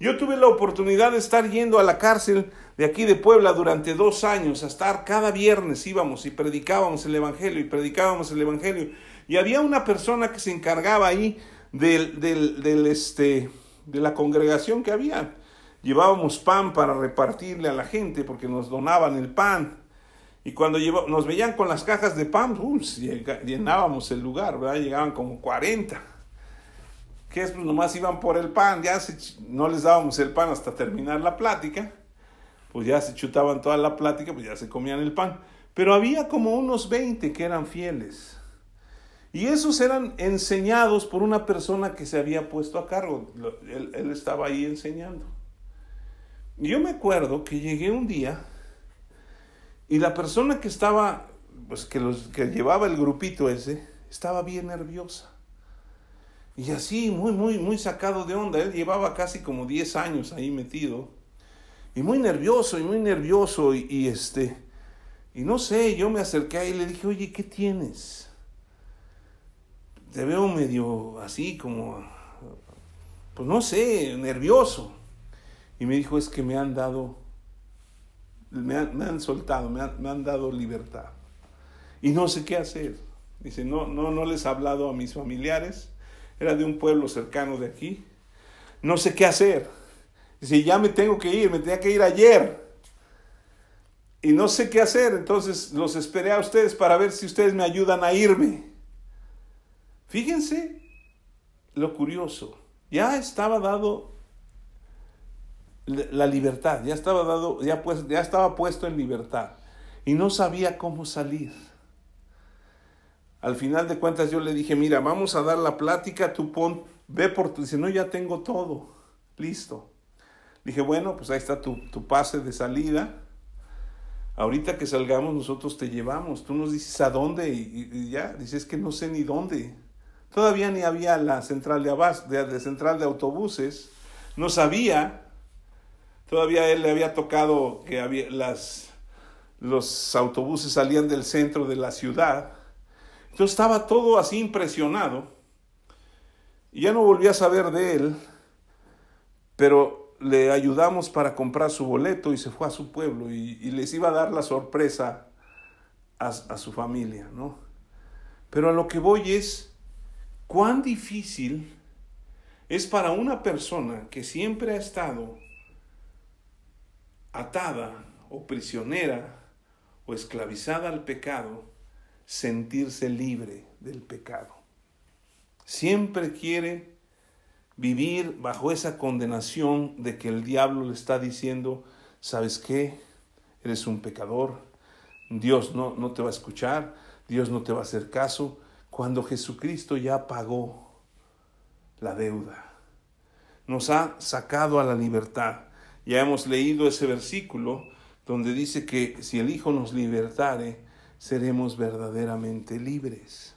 Yo tuve la oportunidad de estar yendo a la cárcel de aquí de Puebla durante dos años, a estar cada viernes íbamos y predicábamos el Evangelio y predicábamos el Evangelio. Y había una persona que se encargaba ahí del, del, este, de la congregación que había. Llevábamos pan para repartirle a la gente porque nos donaban el pan. Y cuando nos veían con las cajas de pan, llenábamos el lugar, ¿verdad? Llegaban como 40. Que es, pues nomás iban por el pan, ya no les dábamos el pan hasta terminar la plática, pues ya se chutaban toda la plática, pues ya se comían el pan. Pero había como unos 20 que eran fieles. Y esos eran enseñados por una persona que se había puesto a cargo. Él, él estaba ahí enseñando. Yo me acuerdo que llegué un día y la persona que estaba, pues que, los, que llevaba el grupito ese, estaba bien nerviosa. Y así, muy, muy, muy sacado de onda. Él llevaba casi como 10 años ahí metido. Y muy nervioso, y muy nervioso. Y, y este, y no sé, yo me acerqué y le dije, oye, ¿qué tienes? Te veo medio así como, pues no sé, nervioso. Y me dijo, es que me han dado me han, soltado, me han, dado libertad. Y no sé qué hacer. Dice, no, no, no les he hablado a mis familiares. Era de un pueblo cercano de aquí. No sé qué hacer. Dice, ya me tengo que ir, me tenía que ir ayer. Y no sé qué hacer. Entonces los esperé a ustedes para ver si ustedes me ayudan a irme. Fíjense lo curioso. Ya estaba dado la libertad, ya estaba dado, ya, pues, ya estaba puesto en libertad y no sabía cómo salir. Al final de cuentas yo le dije, mira, vamos a dar la plática, tú pon, ve por tu, dice, no, ya tengo todo, listo. Dije, bueno, pues ahí está tu, pase de salida. Ahorita que salgamos nosotros te llevamos. Tú nos dices a dónde y, ya, dices que no sé ni dónde. Todavía ni había la central de, de, de central de autobuses. No sabía Todavía él le había tocado que había las, los autobuses salían del centro de la ciudad. Entonces estaba todo así impresionado. Y ya no volví a saber de él, pero le ayudamos para comprar su boleto y se fue a su pueblo y, les iba a dar la sorpresa a, a su familia, ¿no? Pero a lo que voy es, cuán difícil es para una persona que siempre ha estado atada o prisionera o esclavizada al pecado, sentirse libre del pecado. Siempre quiere vivir bajo esa condenación de que el diablo le está diciendo, ¿sabes qué? Eres un pecador, Dios no, no te va a escuchar, Dios no te va a hacer caso, cuando Jesucristo ya pagó la deuda, nos ha sacado a la libertad. Ya hemos leído ese versículo donde dice que si el Hijo nos libertare, seremos verdaderamente libres.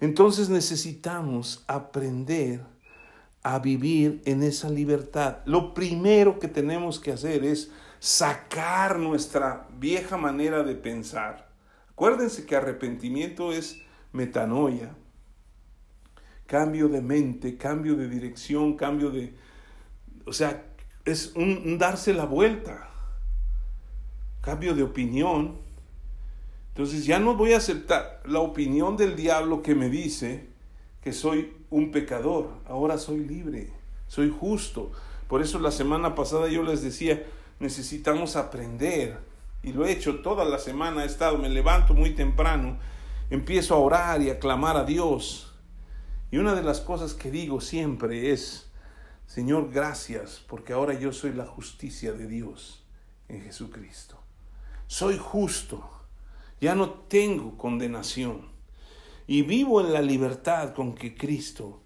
Entonces necesitamos aprender a vivir en esa libertad. Lo primero que tenemos que hacer es sacar nuestra vieja manera de pensar. Acuérdense que arrepentimiento es metanoia, cambio de mente, cambio de dirección, cambio de... O sea, es un, darse la vuelta, cambio de opinión. Entonces ya no voy a aceptar la opinión del diablo que me dice que soy un pecador, ahora soy libre, soy justo. Por eso la semana pasada yo les decía, necesitamos aprender, y lo he hecho toda la semana, he estado, me levanto muy temprano, empiezo a orar y a clamar a Dios. Y una de las cosas que digo siempre es, Señor, gracias porque ahora yo soy la justicia de Dios en Jesucristo. Soy justo, ya no tengo condenación y vivo en la libertad con que Cristo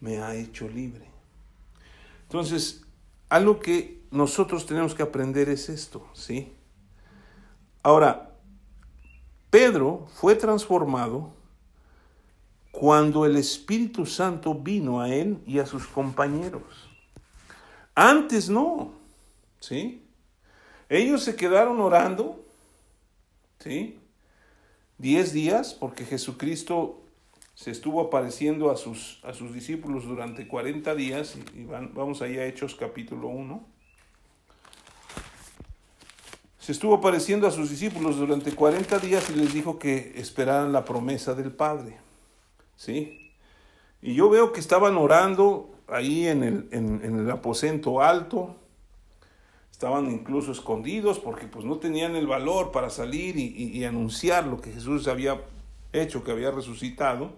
me ha hecho libre. Entonces, algo que nosotros tenemos que aprender es esto, ¿sí? Ahora, Pedro fue transformado cuando el Espíritu Santo vino a él y a sus compañeros. Antes no, ¿sí? Ellos se quedaron orando, ¿sí? Diez días, porque Jesucristo se estuvo apareciendo a sus, a sus discípulos durante 40 días, y vamos allá a Hechos capítulo 1. Se estuvo apareciendo a sus discípulos durante 40 días y les dijo que esperaran la promesa del Padre. ¿Sí? Y yo veo que estaban orando ahí en el, en, el aposento alto, estaban incluso escondidos porque pues no tenían el valor para salir y, y anunciar lo que Jesús había hecho, que había resucitado.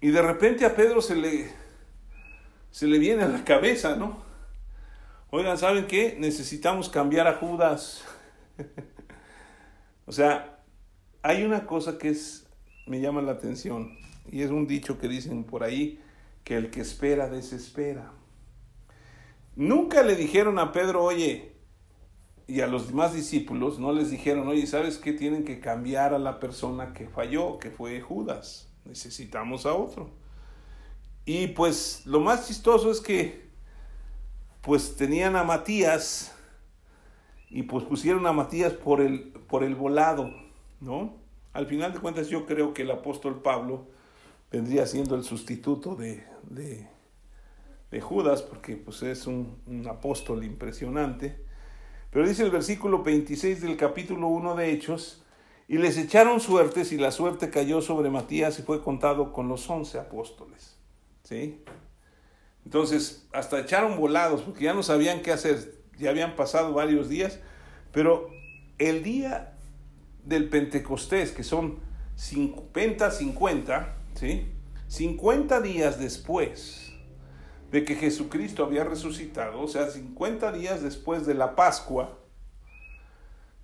Y de repente a Pedro se le, se le viene a la cabeza, ¿no? Oigan, ¿saben qué? Necesitamos cambiar a Judas. o sea, hay una cosa que es, me llama la atención, y es un dicho que dicen por ahí, que el que espera desespera. Nunca le dijeron a Pedro, oye, y a los demás discípulos, no les dijeron, oye, ¿sabes qué? Tienen que cambiar a la persona que falló, que fue Judas necesitamos a otro. Y pues lo más chistoso es que pues tenían a Matías y pues pusieron a Matías por el, por el volado, ¿no? Al final de cuentas yo creo que el apóstol Pablo vendría siendo el sustituto de, de, Judas, porque pues es un, un, apóstol impresionante. Pero dice el versículo 26 del capítulo 1 de Hechos, y les echaron suertes y la suerte cayó sobre Matías y fue contado con los once apóstoles. ¿Sí? Entonces, hasta echaron volados porque ya no sabían qué hacer. Ya habían pasado varios días. Pero el día del Pentecostés, que son 50, 50, ¿sí? 50 días después de que Jesucristo había resucitado, o sea, 50 días después de la Pascua,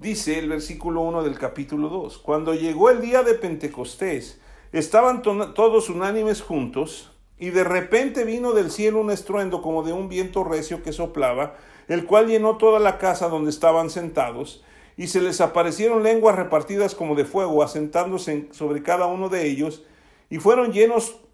Dice el versículo 1 del capítulo 2, cuando llegó el día de Pentecostés, estaban todos unánimes juntos, y de repente vino del cielo un estruendo como de un viento recio que soplaba, el cual llenó toda la casa donde estaban sentados, y se les aparecieron lenguas repartidas como de fuego, asentándose sobre cada uno de ellos, y fueron llenos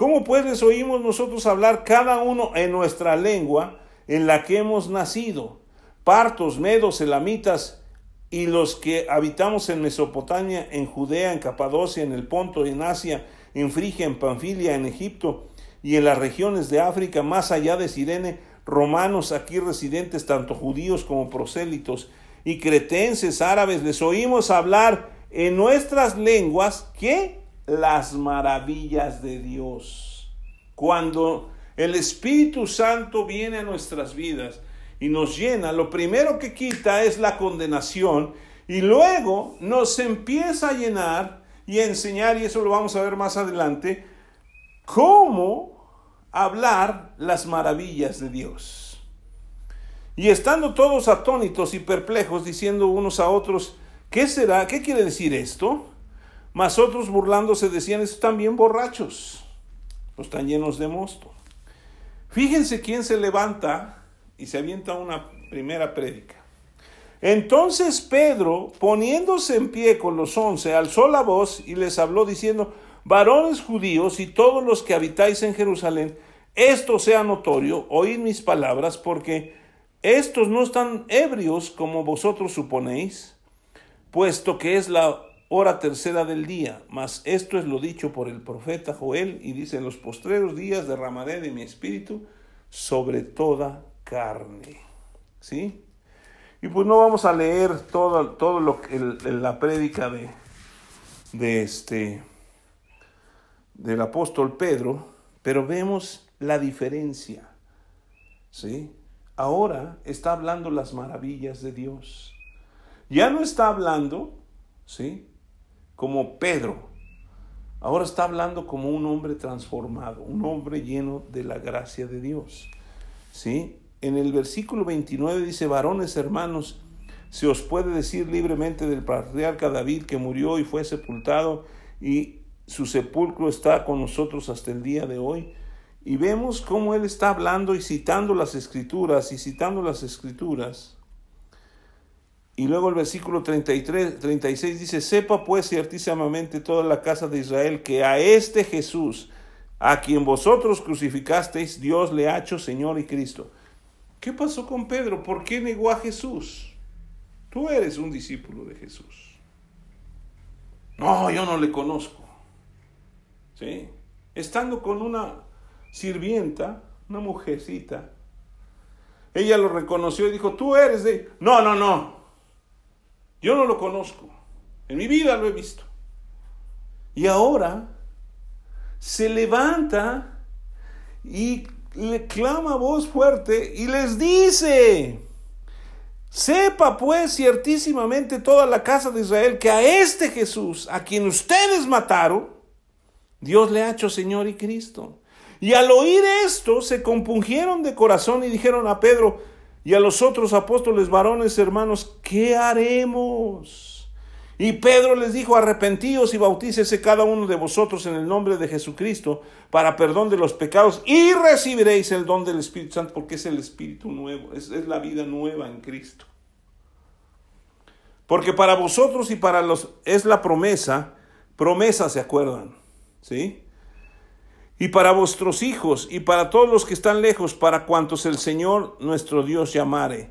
¿Cómo pues les oímos nosotros hablar cada uno en nuestra lengua en la que hemos nacido? Partos, medos, elamitas, y los que habitamos en Mesopotamia, en Judea, en Capadocia, en el Ponto, en Asia, en Frigia, en Panfilia, en Egipto y en las regiones de África, más allá de Sirene, romanos aquí residentes, tanto judíos como prosélitos, y cretenses, árabes, les oímos hablar en nuestras lenguas que las maravillas de Dios. Cuando el Espíritu Santo viene a nuestras vidas, y nos llena, lo primero que quita es la condenación y luego nos empieza a llenar y a enseñar, y eso lo vamos a ver más adelante, cómo hablar las maravillas de Dios. Y estando todos atónitos y perplejos, diciendo unos a otros, ¿qué será? ¿Qué quiere decir esto? Mas otros burlándose decían, están bien borrachos, o están llenos de mosto. Fíjense quién se levanta y se avienta una primera prédica. Entonces Pedro, poniéndose en pie con los once, alzó la voz y les habló diciendo, varones judíos y todos los que habitáis en Jerusalén, esto sea notorio, oíd mis palabras, porque estos no están ebrios como vosotros suponéis, puesto que es la hora tercera del día, mas esto es lo dicho por el profeta Joel, y dice, en los postreros días derramaré de mi espíritu sobre toda carne. ¿Sí? Y pues no vamos a leer todo, todo lo que la prédica de, de este del apóstol Pedro, pero vemos la diferencia. ¿Sí? ahora está hablando las maravillas de Dios. Ya no está hablando, ¿sí? Como Pedro. Ahora está hablando como un hombre transformado, un hombre lleno de la gracia de Dios. ¿Sí? En el versículo 29 dice, varones hermanos, se os puede decir libremente del patriarca David que murió y fue sepultado y su sepulcro está con nosotros hasta el día de hoy. Y vemos cómo él está hablando y citando las escrituras y citando las escrituras. Y luego el versículo 33, 36 dice, sepa pues ciertísimamente toda la casa de Israel que a este Jesús, a quien vosotros crucificasteis, Dios le ha hecho Señor y Cristo. ¿Qué pasó con Pedro? ¿Por qué negó a Jesús? Tú eres un discípulo de Jesús. No, yo no le conozco. ¿Sí? Estando con una sirvienta, una mujercita, ella lo reconoció y dijo, tú eres de... No, no, no. Yo no lo conozco. En mi vida lo he visto. Y ahora se levanta y le clama voz fuerte y les dice, sepa pues ciertísimamente toda la casa de Israel que a este Jesús, a quien ustedes mataron, Dios le ha hecho Señor y Cristo. Y al oír esto, se compungieron de corazón y dijeron a Pedro y a los otros apóstoles varones hermanos, ¿qué haremos? Y Pedro les dijo, arrepentíos y bautícese cada uno de vosotros en el nombre de Jesucristo para perdón de los pecados y recibiréis el don del Espíritu Santo porque es el Espíritu nuevo, es, es la vida nueva en Cristo. Porque para vosotros y para los es la promesa, promesa se acuerdan, ¿sí? Y para vuestros hijos y para todos los que están lejos, para cuantos el Señor nuestro Dios llamare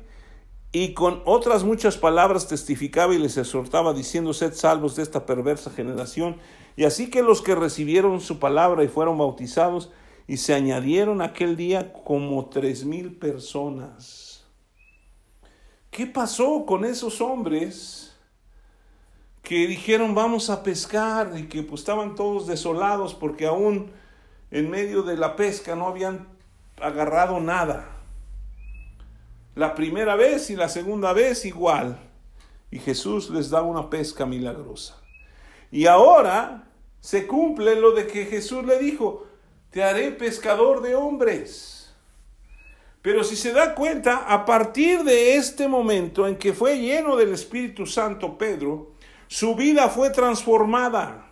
y con otras muchas palabras testificaba y les exhortaba diciendo, sed salvos de esta perversa generación. Y así que los que recibieron su palabra y fueron bautizados, y se añadieron aquel día como tres mil personas. ¿Qué pasó con esos hombres que dijeron vamos a pescar y que pues, estaban todos desolados porque aún en medio de la pesca no habían agarrado nada? La primera vez y la segunda vez igual. Y Jesús les da una pesca milagrosa. Y ahora se cumple lo de que Jesús le dijo, te haré pescador de hombres. Pero si se da cuenta, a partir de este momento en que fue lleno del Espíritu Santo Pedro, su vida fue transformada.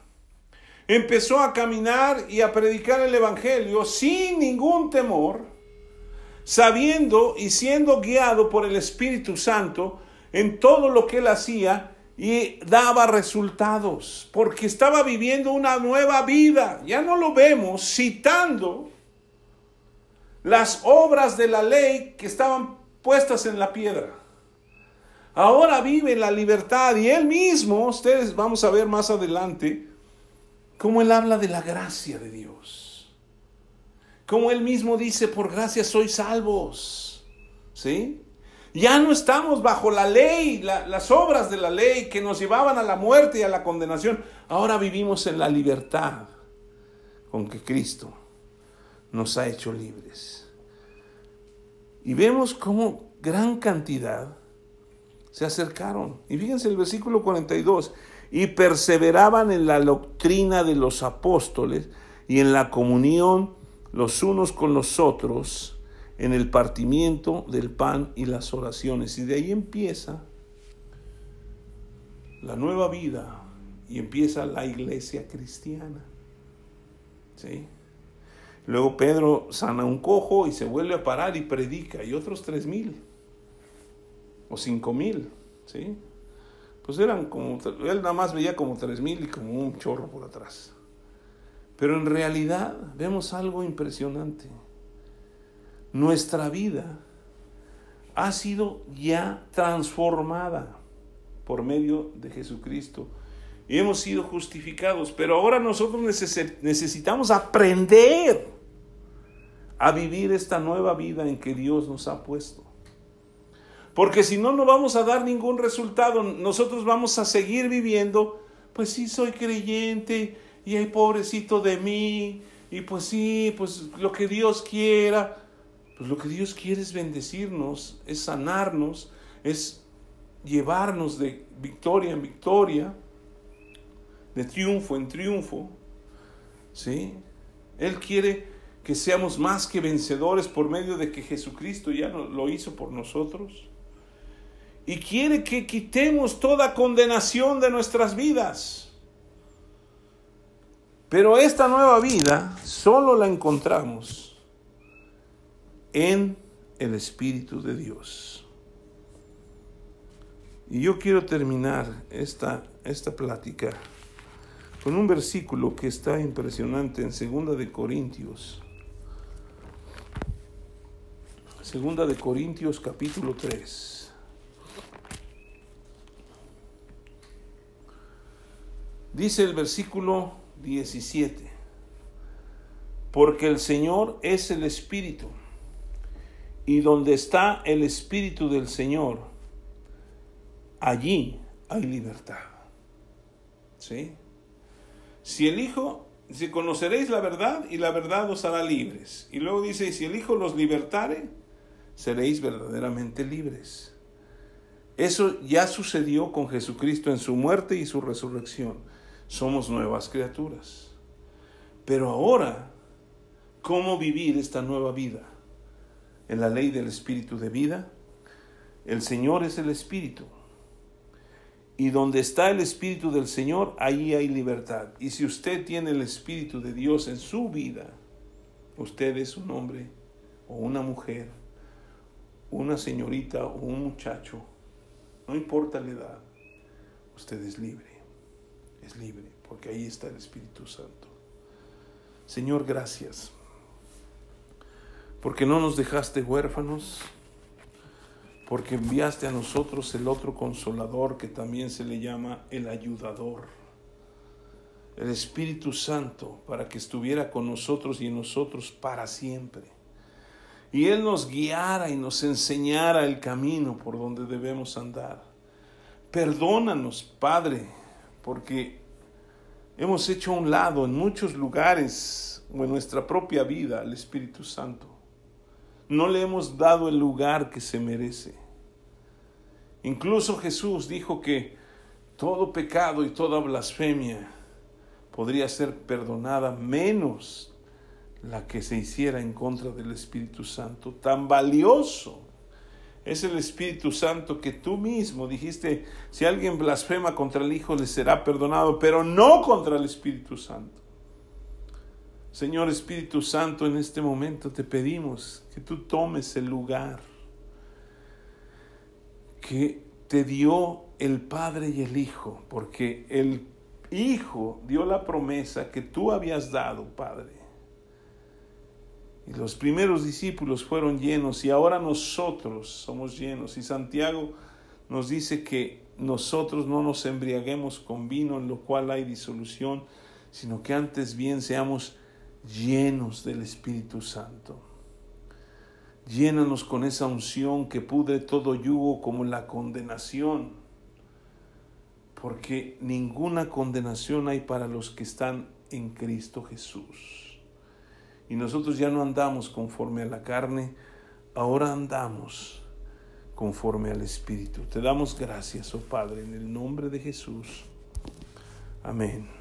Empezó a caminar y a predicar el Evangelio sin ningún temor sabiendo y siendo guiado por el Espíritu Santo en todo lo que él hacía y daba resultados, porque estaba viviendo una nueva vida. Ya no lo vemos citando las obras de la ley que estaban puestas en la piedra. Ahora vive la libertad y él mismo, ustedes vamos a ver más adelante, cómo él habla de la gracia de Dios. Como él mismo dice, por gracia sois salvos. ¿Sí? Ya no estamos bajo la ley, las obras de la ley que nos llevaban a la muerte y a la condenación. Ahora vivimos en la libertad con que Cristo nos ha hecho libres. Y vemos cómo gran cantidad se acercaron. Y fíjense el versículo 42, y perseveraban en la doctrina de los apóstoles y en la comunión los unos con los otros en el partimiento del pan y las oraciones. Y de ahí empieza la nueva vida y empieza la iglesia cristiana. ¿Sí? Luego Pedro sana un cojo y se vuelve a parar y predica, y otros tres mil o cinco mil, ¿sí? Pues eran como, él nada más veía como tres mil y como un chorro por atrás. Pero en realidad vemos algo impresionante. Nuestra vida ha sido ya transformada por medio de Jesucristo y hemos sido justificados. Pero ahora nosotros necesitamos aprender a vivir esta nueva vida en que Dios nos ha puesto. Porque si no, no vamos a dar ningún resultado. Nosotros vamos a seguir viviendo, pues sí, soy creyente, y ay pobrecito de mí, y pues sí, pues lo que Dios quiera. Pues lo que Dios quiere es bendecirnos, es sanarnos, es llevarnos de victoria en victoria, de triunfo en triunfo. ¿Sí? Él quiere que seamos más que vencedores por medio de que Jesucristo ya lo hizo por nosotros. Y quiere que quitemos toda condenación de nuestras vidas. Pero esta nueva vida solo la encontramos en el Espíritu de Dios. Y yo quiero terminar esta, esta plática con un versículo que está impresionante en Segunda de Corintios. Segunda de Corintios capítulo 3. Dice el versículo 17, porque el Señor es el Espíritu y donde está el Espíritu del Señor, allí hay libertad. ¿Sí? Si el Hijo, si conoceréis la verdad y la verdad os hará libres. Y luego dice, si el Hijo los libertare, seréis verdaderamente libres. Eso ya sucedió con Jesucristo en su muerte y su resurrección. Somos nuevas criaturas. Pero ahora, ¿cómo vivir esta nueva vida? en la ley del espíritu de vida. El Señor es el espíritu. Y donde está el espíritu del Señor, ahí hay libertad. Y si usted tiene el espíritu de Dios en su vida, usted es un hombre o una mujer, una señorita o un muchacho, no importa la edad, usted es libre. Es libre, porque ahí está el Espíritu Santo. Señor, gracias porque no nos dejaste huérfanos, porque enviaste a nosotros el otro consolador que también se le llama el ayudador, el Espíritu Santo, para que estuviera con nosotros y en nosotros para siempre. Y Él nos guiara y nos enseñara el camino por donde debemos andar. Perdónanos, Padre, porque hemos hecho a un lado en muchos lugares o en nuestra propia vida al Espíritu Santo no le hemos dado el lugar que se merece. Incluso Jesús dijo que todo pecado y toda blasfemia podría ser perdonada menos la que se hiciera en contra del Espíritu Santo. Tan valioso es el Espíritu Santo que tú mismo dijiste, si alguien blasfema contra el Hijo le será perdonado, pero no contra el Espíritu Santo. Señor Espíritu Santo, en este momento te pedimos que tú tomes el lugar que te dio el Padre y el Hijo, porque el Hijo dio la promesa que tú habías dado, Padre. Y los primeros discípulos fueron llenos y ahora nosotros somos llenos. Y Santiago nos dice que nosotros no nos embriaguemos con vino en lo cual hay disolución, sino que antes bien seamos llenos del Espíritu Santo. Llénanos con esa unción que pudre todo yugo como la condenación, porque ninguna condenación hay para los que están en Cristo Jesús. Y nosotros ya no andamos conforme a la carne, ahora andamos conforme al Espíritu. Te damos gracias, oh Padre, en el nombre de Jesús. Amén.